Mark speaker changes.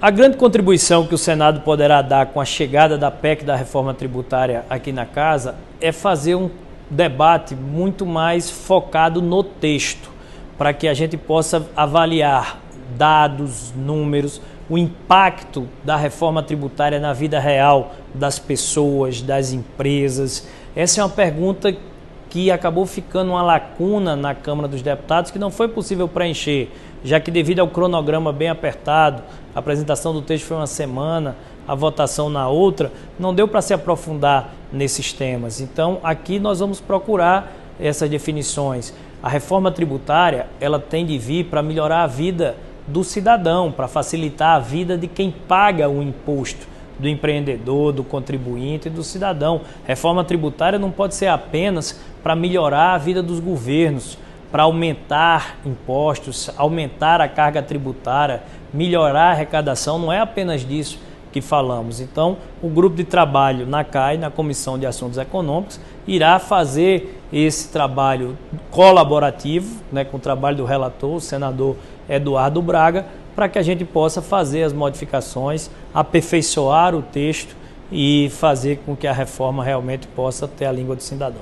Speaker 1: A grande contribuição que o Senado poderá dar com a chegada da PEC da reforma tributária aqui na casa é fazer um debate muito mais focado no texto, para que a gente possa avaliar dados, números, o impacto da reforma tributária na vida real das pessoas, das empresas. Essa é uma pergunta que acabou ficando uma lacuna na Câmara dos Deputados que não foi possível preencher, já que devido ao cronograma bem apertado, a apresentação do texto foi uma semana, a votação na outra, não deu para se aprofundar nesses temas. Então, aqui nós vamos procurar essas definições. A reforma tributária, ela tem de vir para melhorar a vida do cidadão, para facilitar a vida de quem paga o imposto do empreendedor, do contribuinte e do cidadão. Reforma tributária não pode ser apenas para melhorar a vida dos governos, para aumentar impostos, aumentar a carga tributária, melhorar a arrecadação, não é apenas disso que falamos. Então, o grupo de trabalho na CAI, na Comissão de Assuntos Econômicos, irá fazer esse trabalho colaborativo, né, com o trabalho do relator, o senador Eduardo Braga, para que a gente possa fazer as modificações, aperfeiçoar o texto e fazer com que a reforma realmente possa ter a língua do cidadão.